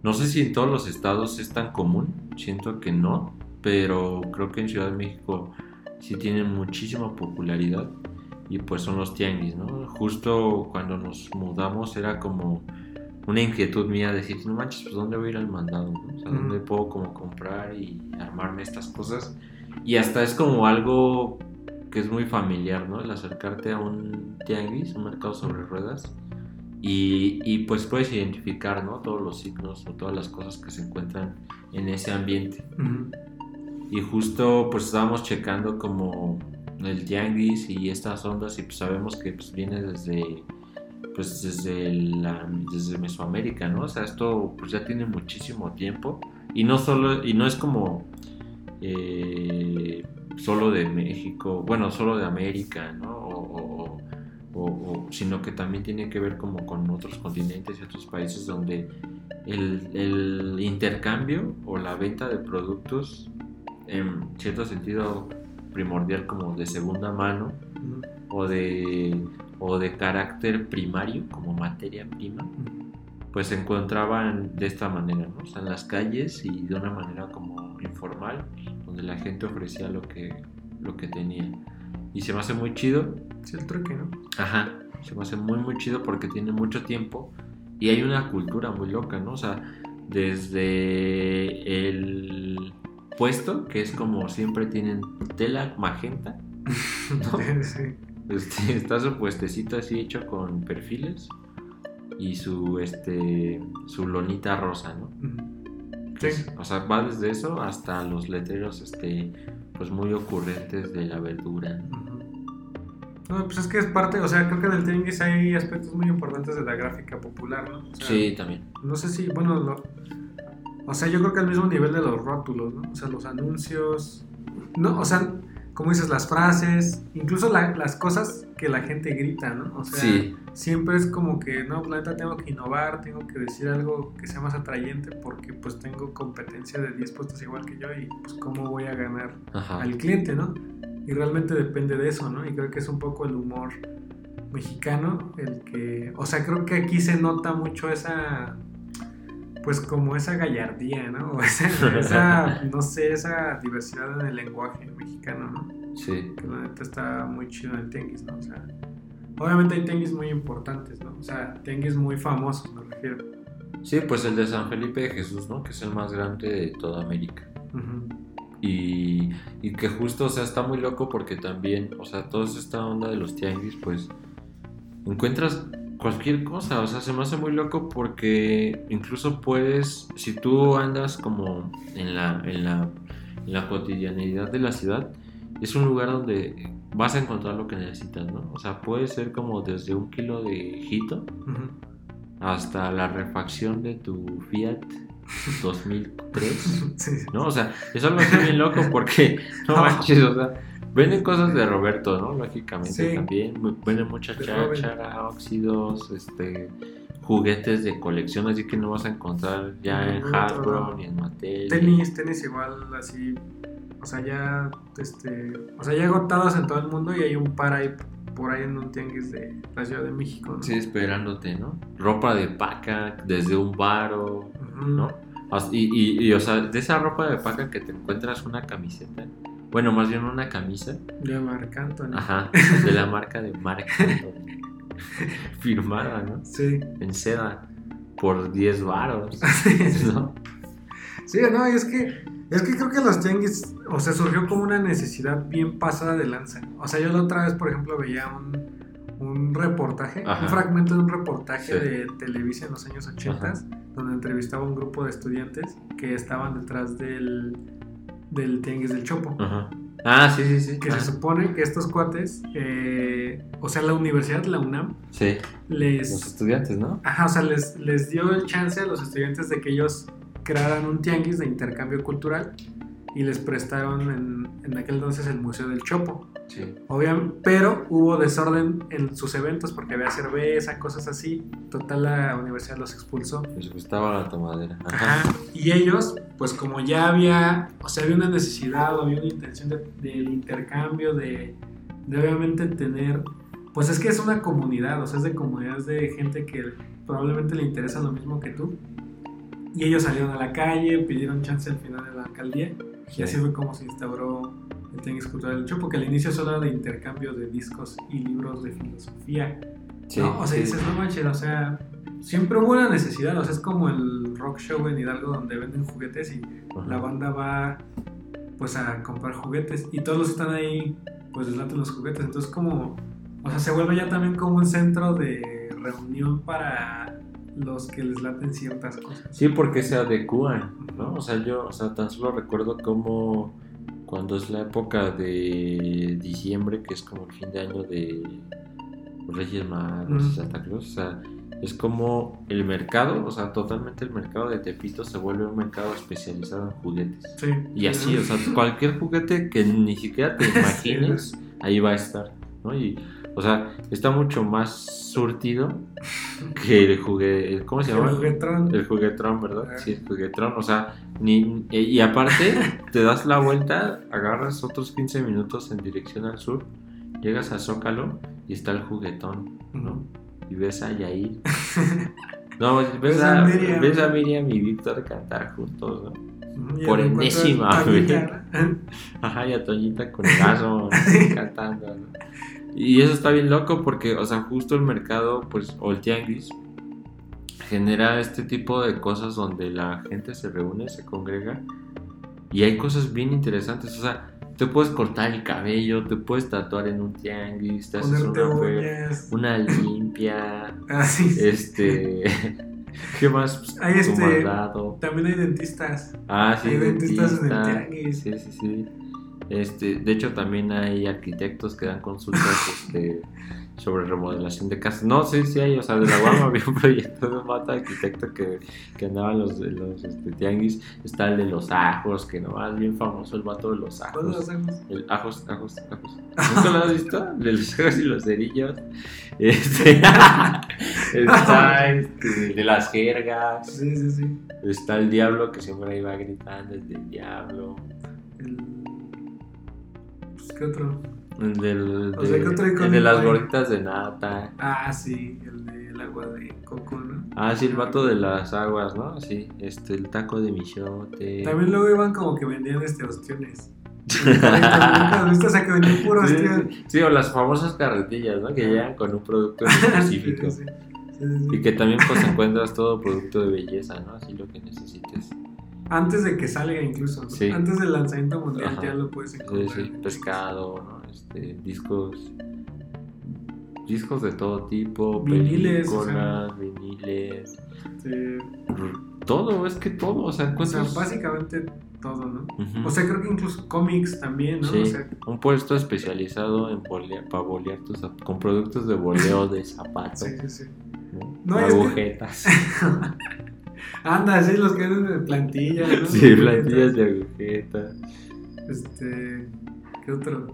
No sé si en todos los estados es tan común, siento que no, pero creo que en Ciudad de México sí tienen muchísima popularidad y pues son los tianguis, ¿no? Justo cuando nos mudamos era como una inquietud mía decir, no manches, pues ¿dónde voy a ir al mandado? no? O sea, ¿dónde puedo como comprar y armarme estas cosas? Y hasta es como algo que es muy familiar, ¿no? El acercarte a un tianguis, un mercado sobre ruedas y, y, pues puedes identificar, ¿no? Todos los signos o todas las cosas que se encuentran en ese ambiente. Y justo pues estábamos checando como el tianguis y estas ondas y pues sabemos que pues viene desde pues desde la desde Mesoamérica, ¿no? O sea, esto pues ya tiene muchísimo tiempo y no solo y no es como eh, solo de México, bueno, solo de América, ¿no? O, o- o- o- sino que también tiene que ver como con otros continentes y otros países donde el, el intercambio o la venta de productos en cierto sentido primordial como de segunda mano o de, o de carácter primario como materia prima pues se encontraban de esta manera, ¿no? O sea, en las calles y de una manera como informal, donde la gente ofrecía lo que, lo que tenía. Y se me hace muy chido, Sí, el truque, ¿no? ajá, se me hace muy muy chido porque tiene mucho tiempo y hay una cultura muy loca, ¿no? O sea, desde el puesto, que es como siempre tienen tela magenta, ¿no? sí. Este, está su puestecito así hecho con perfiles y su este su lonita rosa, ¿no? Sí. es- o sea, va desde eso hasta los letreros este pues muy ocurrentes de la verdura. No, pues es que es parte, o sea, creo que en el tianguis hay aspectos muy importantes de la gráfica popular, ¿no? O sea, Sí, también. No sé si, bueno, lo- o sea, yo creo que al mismo nivel de los rótulos, ¿no? O sea, los anuncios, no, o sea, como dices, las frases, incluso la- las cosas que la gente grita, ¿no? O sea, Sí. siempre es como que, no, la neta tengo que innovar, tengo que decir algo que sea más atrayente porque pues tengo competencia de 10 puestos igual que yo y pues cómo voy a ganar Ajá. al cliente, ¿no? Y realmente depende de eso, ¿no? Y creo que es un poco el humor mexicano el que, o sea, creo que aquí se nota mucho esa, pues como esa gallardía, ¿no? O esa, esa, no sé, esa diversidad en el lenguaje mexicano, ¿no? Sí. Que la neta está muy chido en el tianguis, ¿no? O sea, obviamente hay tianguis muy importantes, ¿no? O sea, tianguis muy famosos, me refiero. Sí, pues el de San Felipe de Jesús, ¿no? Que es el más grande de toda América. Y, y que justo, o sea, está muy loco porque también, o sea, toda esta onda de los tianguis, pues encuentras cualquier cosa, o sea, se me hace muy loco porque incluso puedes, si tú andas como en la, en la, en la cotidianidad de la ciudad, es un lugar donde vas a encontrar lo que necesitas, ¿no? O sea, puede ser como desde un kilo de jito Ujú. hasta la refacción de tu Fiat 2003. Sí, sí. ¿no? O sea, es algo así bien loco porque, no manches, o sea, Venden cosas de Roberto, ¿no? Lógicamente Sí. también. Venden mucha cháchara, óxidos, este, juguetes de colección, así que no vas a encontrar ya en Hasbro ni en Mattel. Tenis, tenis igual así, o sea, ya, este, o sea, ya agotados en todo el mundo y hay un par ahí por ahí en un tianguis de la Ciudad de México, ¿no? Sí, esperándote, ¿no? Ropa de paca desde un baro, Ujú. ¿no? Y, y, y, o sea, de esa ropa de paca que te encuentras una camiseta, bueno, más bien una camisa, De Marc Anthony. ajá, de la marca de Marc Anthony, firmada, ¿no? Sí. En seda, por 10 varos, ¿no? Sí, no, es que, es que creo que los tianguis, o sea, surgió como una necesidad bien pasada de lanza. O sea, yo la otra vez, por ejemplo, veía un, un reportaje, Ajá. un fragmento de un reportaje Sí. de Televisa en los años 80, donde entrevistaba a un grupo de estudiantes que estaban detrás del, del tianguis del Chopo. Ajá. Ah, sí, sí, sí. Que Ah, se supone que estos cuates, eh, o sea, la universidad, la UNAM, Sí, les, los estudiantes, ¿no? Ajá, o sea, les, les dio el chance a los estudiantes de que ellos crearan un tianguis de intercambio cultural y les prestaron en, en aquel entonces el Museo del Chopo. Sí. Obviamente, pero hubo desorden en sus eventos porque había cerveza, cosas así. Total, la universidad los expulsó. Les gustaba la tomadera. Ajá. Ajá. Y ellos, pues como ya había, o sea, había una necesidad o había una intención de- del intercambio, de, de obviamente tener, pues es que es una comunidad, o sea, es de comunidades de gente que probablemente le interesa lo mismo que tú. Y ellos salieron a la calle, pidieron chance al final de la alcaldía, y así fue como se instauró el Tianguis Cultural del Chopo, que al inicio solo era de intercambio de discos y libros de filosofía. Sí, ¿no? O sea, sí. dices, no manches, o sea, siempre hubo una necesidad, o sea, es como el rock show en Hidalgo donde venden juguetes y Ajá. la banda va pues a comprar juguetes y todos los que están ahí pues les laten los juguetes, entonces como, o sea, se vuelve ya también como un centro de reunión para los que les laten ciertas cosas. Sí, porque se adecúan, ¿no? O sea, yo, o sea, tan solo recuerdo como cuando es la época de diciembre, que es como el fin de año de Reyes Magos y. Santa Claus, o sea, es como el mercado, o sea, totalmente el mercado de Tepito se vuelve un mercado especializado en juguetes. Sí. Y así, o sea, cualquier juguete que ni siquiera te imagines, ahí va a estar, ¿no? Y, o sea, está mucho más surtido que el juguete, ¿cómo se llama? El juguetrón. El juguetrón, ¿verdad? Ah. Sí, el juguetrón, o sea, ni, y y aparte te das la vuelta, agarras otros 15 minutos en dirección al sur, llegas a Zócalo y está el juguetón, ¿no? Y ves a Yair. No, ves Ves a, a Miriam. ves a Miriam y Víctor cantar juntos, ¿no? Ujú, y por enésima vez. Ajá, y a Toñita con el cantando, ¿no? Y eso está bien loco porque, o sea, justo el mercado, pues, o el tianguis, genera este tipo de cosas donde la gente se reúne, se congrega y hay cosas bien interesantes. O sea, te puedes cortar el cabello, te puedes tatuar en un tianguis, te haces una, uñas. una limpia, Ah, sí, sí. este. ¿Qué más? Pues, Hay este- mandado. También hay dentistas. Ah, sí, hay dentistas en el tianguis. Sí, sí, sí. Este, de hecho, también hay arquitectos que dan consultas este, sobre remodelación de casas. No, sí, sí hay. O sea, de la UAM había un proyecto de un vato arquitecto que, que andaba en los, los este, tianguis. Está el de los ajos, que no es bien famoso el vato de los ¿Cuándo lo ajos. hacemos? El ajos, ajos, ajos. ¿Nunca lo has visto? De los ajos y los cerillos. Este, está este, de las jergas. Sí, sí, sí. Está el diablo que siempre iba gritando, el del diablo. El... ¿qué otro? El, del, O de, sea, ¿qué otro el icónico de las gorditas de nata. Ah, sí, el del agua de coco, ¿no? Ah, sí, el vato de las aguas, ¿no? Sí, este, el taco de michote. También luego iban como que vendían este ostiones. O sea, que vendían puro Sí, ostión. sí, sí, o las famosas carretillas, ¿no? Que llegan con un producto específico. Sí, sí. Y que también pues encuentras todo producto de belleza, ¿no? Así lo que necesites. Antes de que salga incluso. Sí. antes del lanzamiento mundial Ajá. ya lo puedes Sí, encontrar. sí, pescado, ¿no? Este, discos. Discos de todo tipo, Viniles, o películas, viniles, Sí. todo, es que todo, o sea, O sea, básicamente todo, ¿no? Ujú. O sea, creo que incluso cómics también, ¿no? Sí. O sea, un puesto especializado en bolear, para bolear tus con productos de boleo de zapatos, sí, sí, sí. ¿no? No, es que- agujetas, Anda, sí, los que venden de plantillas, ¿no? sí, plantillas de agujetas. Este. ¿Qué otro?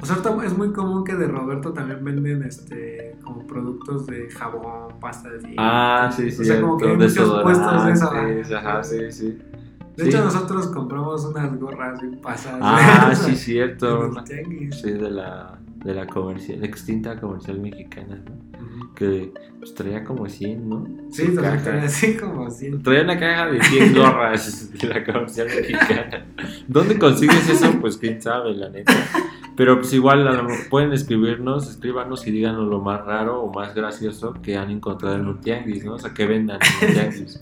O sea, es muy común que de Roberto también venden este como productos de jabón, pasta de dientes. Ah, sí, sí. O sea, como que hay muchos puestos de eso. Ajá, sí, sí. De Sí. hecho, nosotros compramos unas gorras bien pasadas. Ah, sí, cierto. Sí, de la, de la comercial, extinta comercial mexicana. Que pues traía como 100, ¿no? Sí, trae así como así. Traía una caja de 100 gorras de la comercial mexicana. ¿Dónde consigues eso? Pues quién sabe, la neta. Pero pues igual pueden escribirnos, escríbanos y díganos lo más raro o más gracioso que han encontrado en un tianguis, ¿no? O sea, que vendan en un tianguis.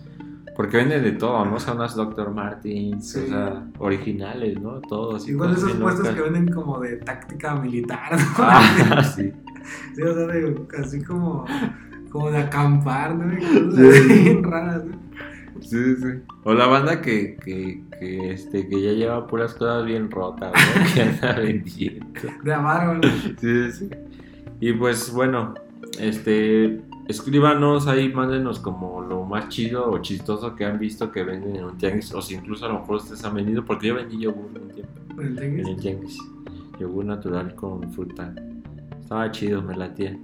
Porque venden de todo, ¿no? O sea, unas Dr. Martins, Sí. o sea, originales, ¿no? Todos. Igual esos puestos que ven venden como de táctica militar, ¿no? Ah, sí. Sí, o sea, de- así como, como de acampar, ¿no? Cosas Sí. así bien raras, ¿no? Sí, sí. O la banda que, que, que, este, que ya lleva puras cosas bien rotas, ¿no? Que anda vendiendo. De amaro, ¿no? Sí, sí. Y pues bueno, este, escríbanos ahí, mándenos como lo más chido o chistoso que han visto que venden en un tianguis, o si incluso a lo mejor ustedes han vendido, porque yo vendí yogur un tiempo ¿En el tianguis? en el tianguis, yogur natural con fruta, estaba chido, me latía.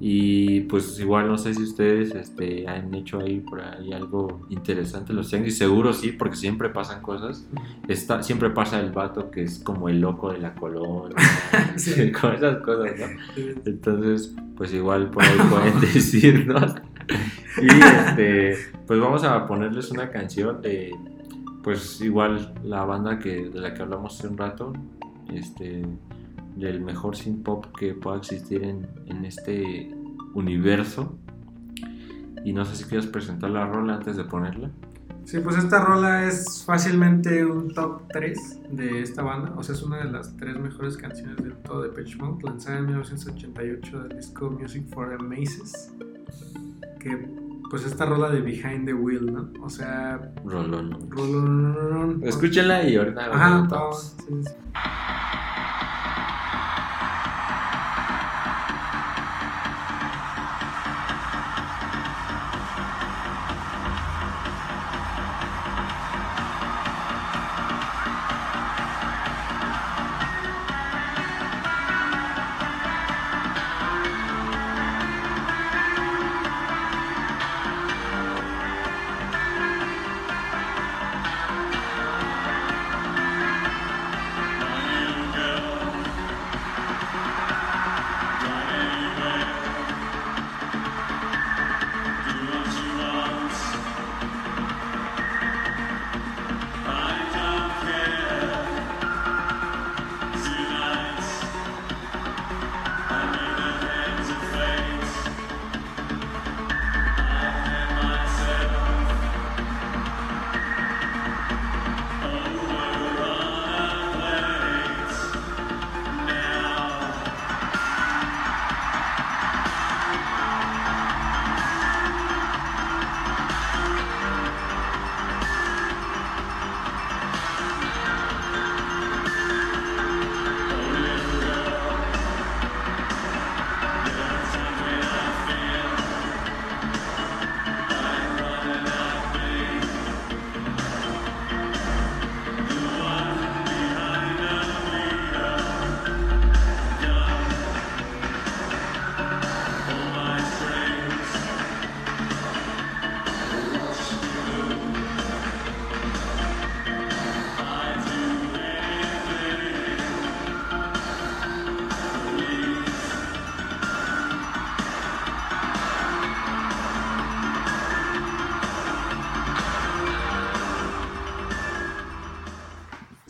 Y pues igual no sé si ustedes este, han hecho ahí por ahí algo interesante los tianguis, seguro sí, porque siempre pasan cosas. Está, siempre pasa el vato que es como el loco de la colonia, Sí. con esas cosas, ¿no? Entonces, pues igual por ahí pueden decirnos. Y este, pues vamos a ponerles una canción de, pues igual la banda que de la que hablamos hace un rato, este, del mejor synth pop que pueda existir en, en este universo. Y no sé si quieres presentar la rola antes de ponerla. Sí, pues esta rola es fácilmente un top 3 de esta banda. O sea, es una de las tres mejores canciones de todo de Pitch Mode, lanzada en 1988 del disco Music for the Maces. Que, pues, esta rola de Behind the Wheel, ¿no? O sea, Rolón. rolón. Escúchenla y ahorita Ajá, comentamos. sí, sí.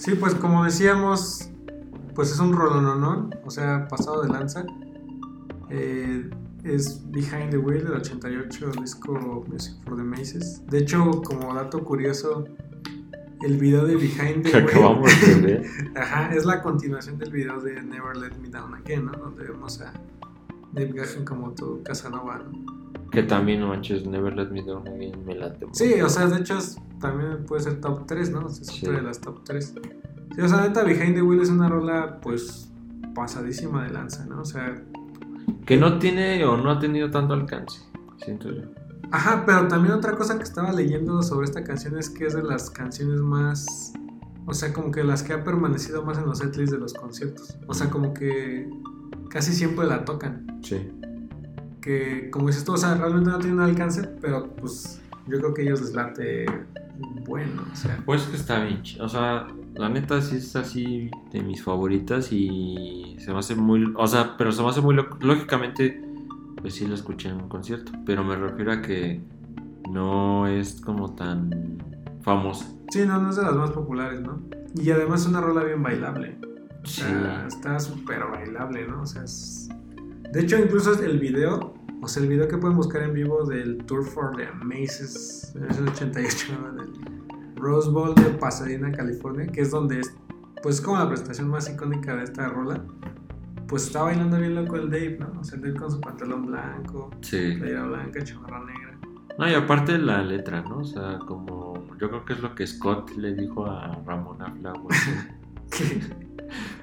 Sí, pues como decíamos, pues es un rolononón, o sea, pasado de lanza. Eh, es Behind the Wheel del 88, el disco Music for the Maces. De hecho, como dato curioso, el video de Behind the Que Wheel acabamos de ver. ajá, es la continuación del video de Never Let Me Down Again, ¿no? Donde vemos a Dave Gahan como todo Casanova, ¿no? Que también, no manches, Never Let Me Down Again me late. Sí, o sea, de hecho es- también puede ser top 3, ¿no? Es Sí. otra de las top 3. Sí, o sea, neta, Behind the Wheel es una rola, pues, pasadísima de lanza, ¿no? O sea, Que no tiene o no ha tenido tanto alcance, siento yo. ajá, pero también otra cosa que estaba leyendo sobre esta canción es que es de las canciones más o sea, como que las que ha permanecido más en los setlists de los conciertos. O sea, como que casi siempre la tocan. Sí. Que, como dices tú, o sea, realmente no tiene un alcance, pero pues yo creo que ellos les late bueno, o sea. Pues que está bien. O sea, la neta sí es así de mis favoritas y se me hace muy. O sea, pero se me hace muy. Lógicamente, pues sí lo escuché en un concierto. Pero me refiero a que no es como tan famosa. Sí, no, no es de las más populares, ¿no? Y además es una rola bien bailable. O Sí. está súper bailable, ¿no? O sea, es... De hecho, incluso el video, o sea, el video que pueden buscar en vivo del Tour for the Maces, es el 88, ¿no? Del Rose Bowl de Pasadena, California, que es donde es, pues, como la presentación más icónica de esta rola. Pues está bailando bien loco el Dave, ¿no? O sea, el Dave con su pantalón blanco, Sí. playera blanca, chamarra negra. No, y aparte la letra, ¿no? O sea, como. Yo creo que es lo que Scott le dijo a Ramona Flowers.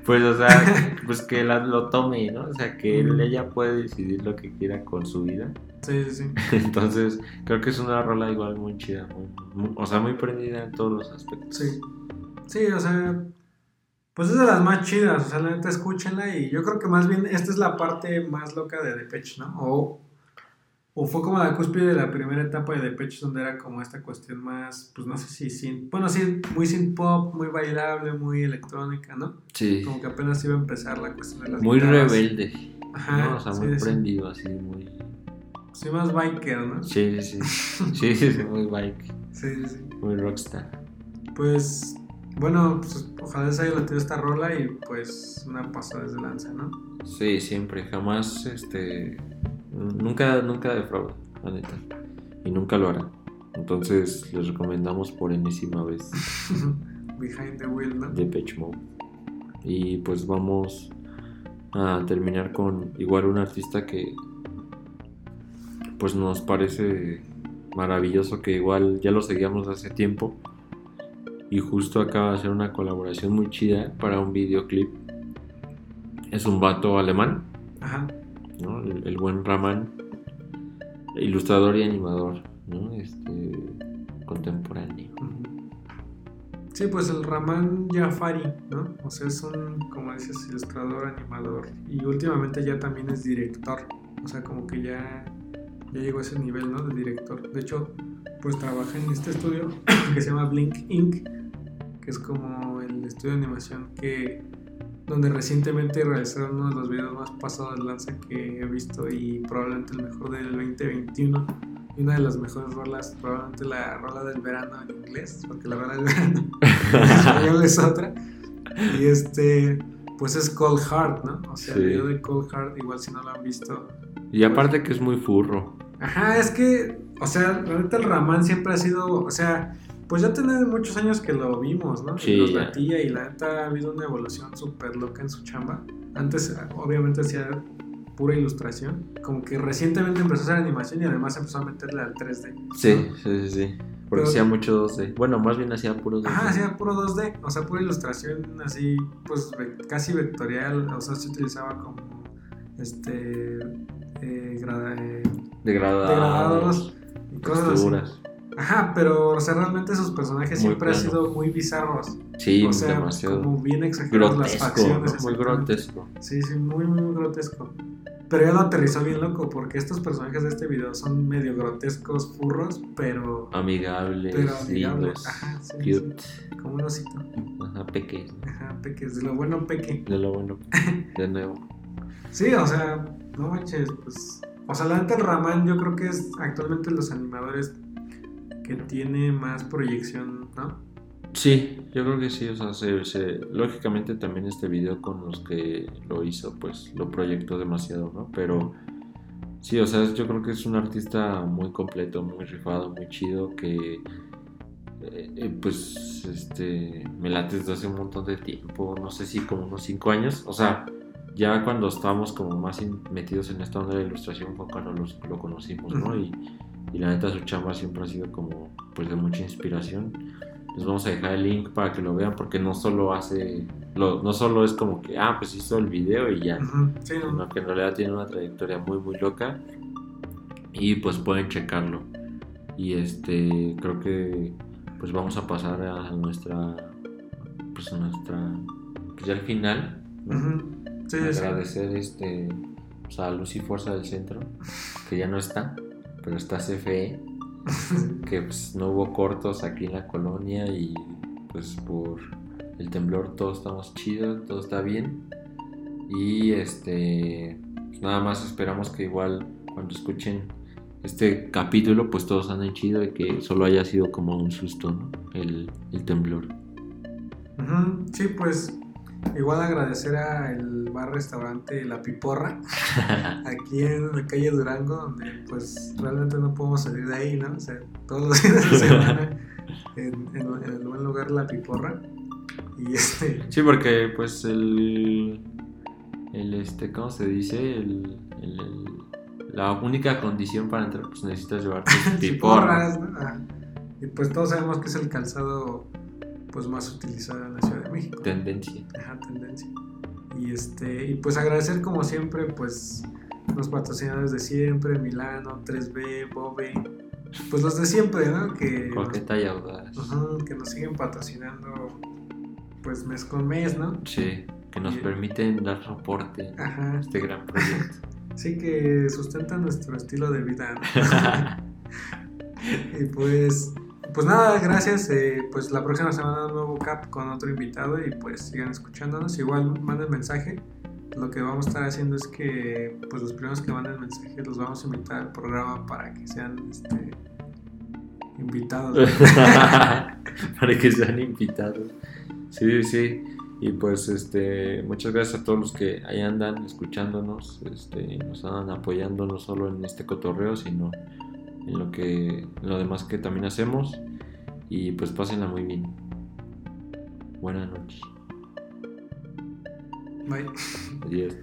Pues, o sea, pues que la- lo tome, ¿no? O sea, que él- ella puede decidir lo que quiera con su vida. sí, sí, sí. Entonces, creo que es una rola igual muy chida, muy- muy- o sea, muy prendida en todos los aspectos. Sí. Sí, o sea, pues es de las más chidas, o sea, la neta escúchenla y yo creo que más bien esta es la parte más loca de Depeche, ¿no? O, o fue como la cúspide de la primera etapa de Depeche donde era como esta cuestión más, pues no sé si sin, bueno, sí, muy sin pop, muy bailable, muy electrónica, ¿no? Sí, Como que apenas iba a empezar la cuestión de las muy guitarras. rebelde, Ajá, ¿no? O sea, sí, muy sí. prendido, así, muy... Sí, más biker, ¿no? Sí, sí, sí, sí, sí, sí, muy bike, Sí, sí, sí. muy rockstar. Pues, bueno, pues, ojalá les haya latido esta rola y pues una pasada desde lanza, ¿no? Sí, siempre, jamás, este, nunca, nunca defrauda, la neta, y nunca lo hará. Entonces, les recomendamos por enésima vez Behind the Wheel, ¿no? Depeche Mode. Y pues vamos a terminar con igual un artista que pues nos parece maravilloso que igual ya lo seguíamos hace tiempo y justo acaba de hacer una colaboración muy chida para un videoclip. Es un vato alemán, Ajá. ¿No? El, buen Raman, ilustrador y animador, ¿no? Este contemporáneo. Sí, pues el Raman Jafari, ¿no? O sea, es un, como dices, ilustrador, animador y últimamente ya también es director. O sea, como que ya, ya llegó a ese nivel, ¿no? De director. De hecho, pues trabaja en este estudio que se llama Blink Inc., que es como el estudio de animación que donde recientemente realizaron uno de los videos más pasados de lanza que he visto y probablemente el mejor del 2021 y una de las mejores rolas, probablemente la rola del verano en inglés, porque la rola del verano en español es otra. Y este, pues es Cold Heart, ¿no? O sea, Sí. el video de Cold Heart, igual si no lo han visto. Y aparte que es muy furro. Ajá, es que, o sea, la neta el Ramán siempre ha sido, o sea, pues ya tiene muchos años que lo vimos, ¿no? Sí, Y nos latía y la neta ha habido una evolución súper loca en su chamba. Antes, obviamente, hacía pura ilustración. Como que recientemente empezó a hacer animación y además empezó a meterle al 3D. Sí, sí, sí, sí. Porque Pero- hacía mucho 2D. Bueno, más bien hacía puro 2D. Ajá, hacía puro 2D, o sea, pura ilustración así, pues casi vectorial, o sea, se utilizaba como, este, eh, grada- eh, Degradados. degradados y cosas. Ajá, pero, o sea, realmente sus personajes Muy siempre han sido muy bizarros. Sí, o sea, demasiado. como bien exageradas las facciones. ¿no? Muy grotesco. Sí, sí, muy, muy grotesco. Pero ya lo aterrizó bien loco, porque estos personajes de este video son medio grotescos, furros, pero, Amigables, pero amigables. lindos. Ajá, sí, sí, cute. como un osito. Ajá, pequeños. Ajá, peques, de lo bueno peque. De lo bueno. De nuevo. Sí, o sea, no manches, pues. O sea, la neta, el Raman, yo creo que es actualmente los animadores que tiene más proyección, ¿no? Sí, yo creo que sí. O sea, se, se- lógicamente también este video con los que lo hizo, pues lo proyectó demasiado, ¿no? Pero sí, o sea, yo creo que es un artista muy completo, muy rifado, muy chido, que eh, eh, pues este me late desde hace un montón de tiempo, no sé si como unos 5 años. O sea, ya cuando estábamos como más metidos en esta onda de la ilustración fue cuando los- lo conocimos, ¿no? Y, y la neta su chamba siempre ha sido como pues de mucha inspiración. Les vamos a dejar el link para que lo vean porque no solo hace, lo- no solo es como que, ah, pues hizo el video y ya, Ujú, Sí, no, sino que en realidad tiene una trayectoria muy muy loca y pues pueden checarlo. Y este, creo que pues vamos a pasar a nuestra pues nuestra. Pues ya al final. ¿no? Ujú. Sí, sí, sí. agradecer este pues, a Luz y Fuerza del Centro, que ya no está, pero está CFE, que pues no hubo cortos aquí en la colonia y pues por el temblor todos estamos chidos, todo está bien. Y este pues, nada más esperamos que igual cuando escuchen este capítulo pues todos anden chido y que solo haya sido como un susto, ¿no? El, el temblor. Sí, pues igual agradecer al bar restaurante La Piporra, aquí en la calle Durango, donde pues realmente no podemos salir de ahí, ¿no? O sea, todos los días de semana en, en- en el buen lugar La Piporra. Y este, Sí, porque pues el, el este, ¿cómo se dice? El, el- el- la única condición para entrar pues necesitas llevar tus piporras. piporras, ¿no? Ah, Y pues todos sabemos que es el calzado pues más utilizado en la Ciudad de México. Tendencia. Ajá, tendencia. Y este, y pues agradecer como siempre, pues, los patrocinadores de siempre, Milano, 3B, Bobe, pues los de siempre, ¿no? Que nos, Coqueta y audaz. Ujú, que nos siguen patrocinando pues mes con mes, ¿no? Sí, que nos Y- permiten dar soporte a Ajá. este gran proyecto. Sí que sustentan nuestro estilo de vida. ¿no? y pues, pues nada, gracias. eh, pues la próxima semana un nuevo cap con otro invitado y pues sigan escuchándonos. Igual manden mensaje. Lo que vamos a estar haciendo es que pues los primeros que manden mensaje los vamos a invitar al programa para que sean este, invitados. Para que sean invitados. Sí, sí. Y pues este, muchas gracias a todos los que ahí andan escuchándonos, este, nos andan apoyando no solo en este cotorreo, sino en lo que en lo demás que también hacemos. Y pues pásenla muy bien. Buenas noches. Bye. Adiós.